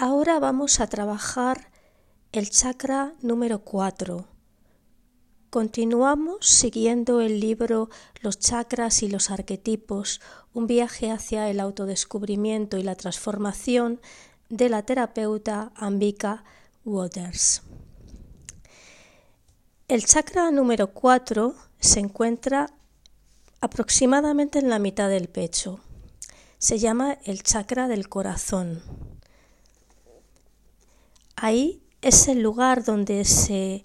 Ahora vamos a trabajar el chakra número 4. Continuamos siguiendo el libro Los chakras y los arquetipos, un viaje hacia el autodescubrimiento y la transformación de la terapeuta Ambika Waters. El chakra número 4 se encuentra aproximadamente en la mitad del pecho. Se llama el chakra del corazón. Ahí es el lugar donde se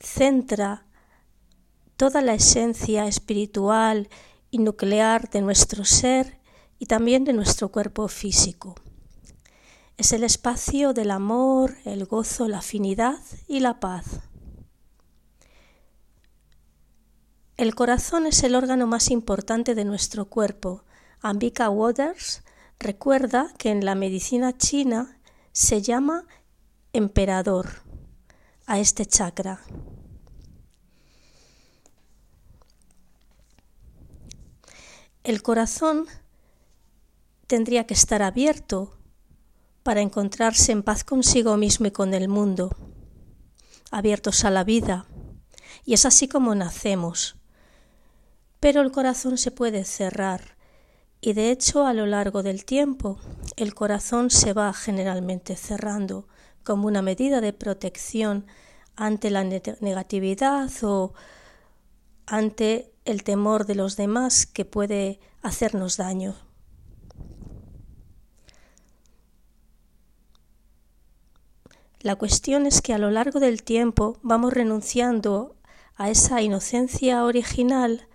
centra toda la esencia espiritual y nuclear de nuestro ser y también de nuestro cuerpo físico. Es el espacio del amor, el gozo, la afinidad y la paz. El corazón es el órgano más importante de nuestro cuerpo. Ambika Waters recuerda que en la medicina china se llama emperador a este chakra. El corazón tendría que estar abierto para encontrarse en paz consigo mismo y con el mundo, abiertos a la vida. Y es así como nacemos. Pero el corazón se puede cerrar y de hecho a lo largo del tiempo el corazón se va generalmente cerrando como una medida de protección ante la negatividad o ante el temor de los demás que puede hacernos daño. La cuestión es que a lo largo del tiempo vamos renunciando a esa inocencia original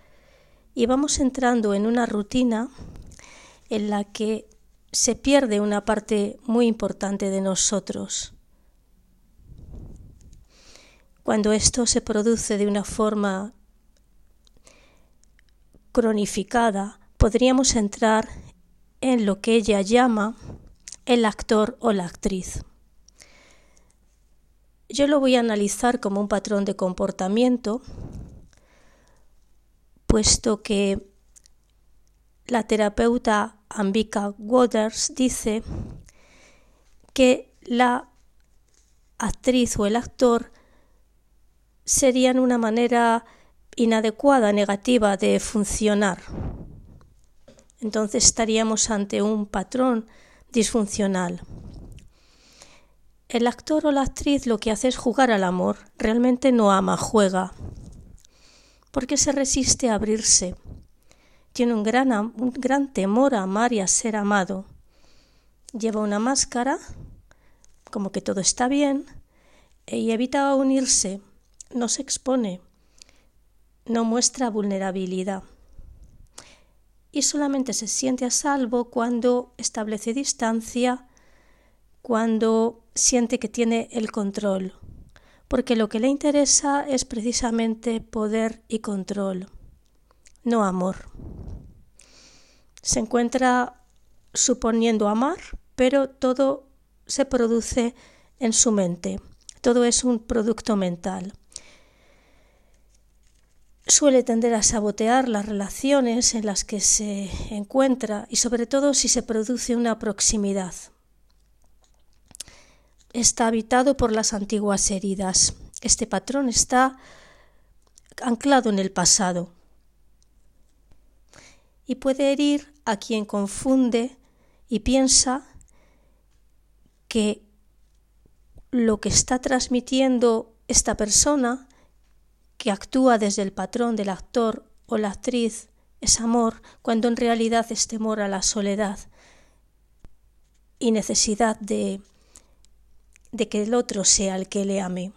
y vamos entrando en una rutina en la que se pierde una parte muy importante de nosotros. Cuando esto se produce de una forma cronificada, podríamos entrar en lo que ella llama el actor o la actriz. Yo lo voy a analizar como un patrón de comportamiento, puesto que la terapeuta Ambika Waters dice que la actriz o el actor serían una manera inadecuada, negativa de funcionar. Entonces estaríamos ante un patrón disfuncional. El actor o la actriz lo que hace es jugar al amor, realmente no ama, juega, porque se resiste a abrirse. Tiene un gran, un gran temor a amar y a ser amado. Lleva una máscara, como que todo está bien, y evita unirse no se expone, no muestra vulnerabilidad. Y solamente se siente a salvo cuando establece distancia, cuando siente que tiene el control, porque lo que le interesa es precisamente poder y control, no amor. Se encuentra suponiendo amar, pero todo se produce en su mente, todo es un producto mental suele tender a sabotear las relaciones en las que se encuentra y sobre todo si se produce una proximidad. Está habitado por las antiguas heridas. Este patrón está anclado en el pasado y puede herir a quien confunde y piensa que lo que está transmitiendo esta persona que actúa desde el patrón del actor o la actriz es amor cuando en realidad es temor a la soledad y necesidad de, de que el otro sea el que le ame.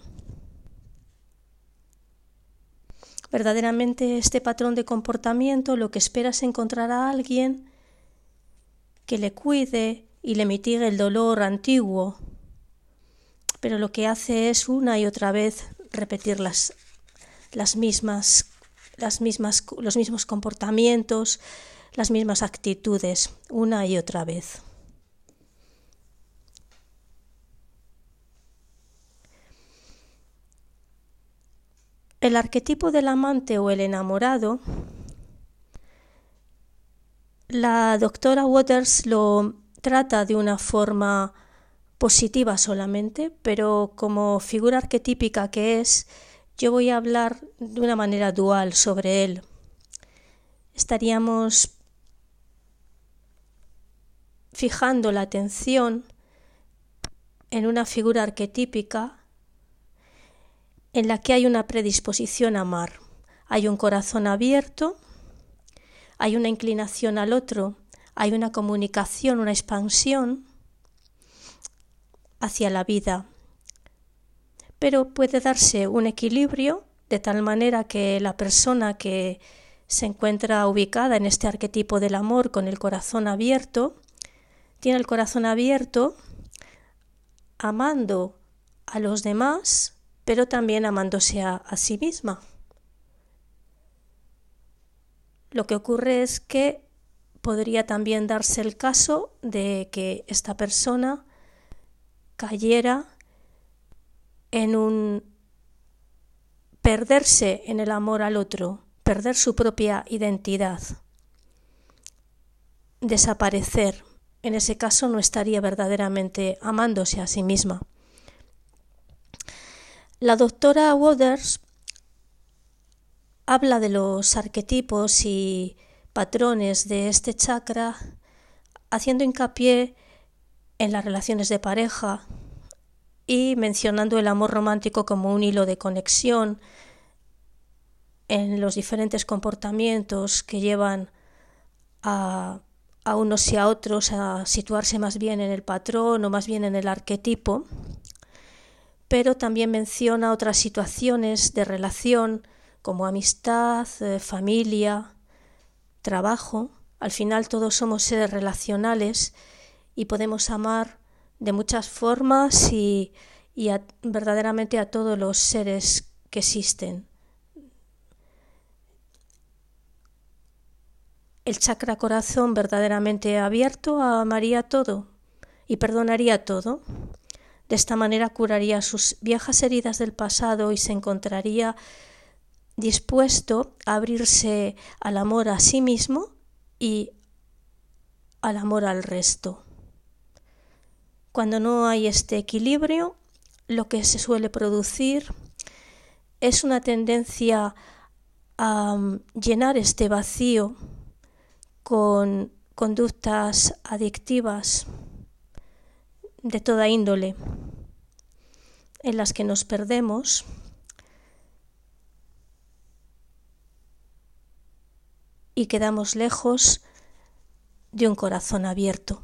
Verdaderamente este patrón de comportamiento lo que espera es encontrar a alguien que le cuide y le mitigue el dolor antiguo, pero lo que hace es una y otra vez repetir las las mismas, las mismas, los mismos comportamientos, las mismas actitudes una y otra vez. El arquetipo del amante o el enamorado, la doctora Waters lo trata de una forma positiva solamente, pero como figura arquetípica que es, yo voy a hablar de una manera dual sobre él. Estaríamos fijando la atención en una figura arquetípica en la que hay una predisposición a amar. Hay un corazón abierto, hay una inclinación al otro, hay una comunicación, una expansión hacia la vida. Pero puede darse un equilibrio de tal manera que la persona que se encuentra ubicada en este arquetipo del amor con el corazón abierto, tiene el corazón abierto amando a los demás, pero también amándose a, a sí misma. Lo que ocurre es que podría también darse el caso de que esta persona cayera en un perderse en el amor al otro, perder su propia identidad, desaparecer. En ese caso no estaría verdaderamente amándose a sí misma. La doctora Waters habla de los arquetipos y patrones de este chakra haciendo hincapié en las relaciones de pareja y mencionando el amor romántico como un hilo de conexión en los diferentes comportamientos que llevan a, a unos y a otros a situarse más bien en el patrón o más bien en el arquetipo, pero también menciona otras situaciones de relación como amistad, eh, familia, trabajo. Al final todos somos seres relacionales y podemos amar de muchas formas y, verdaderamente a todos los seres que existen. El chakra corazón verdaderamente abierto amaría todo y perdonaría todo. De esta manera curaría sus viejas heridas del pasado y se encontraría dispuesto a abrirse al amor a sí mismo y al amor al resto. Cuando no hay este equilibrio, lo que se suele producir es una tendencia a mm, llenar este vacío con conductas adictivas de toda índole en las que nos perdemos y quedamos lejos de un corazón abierto.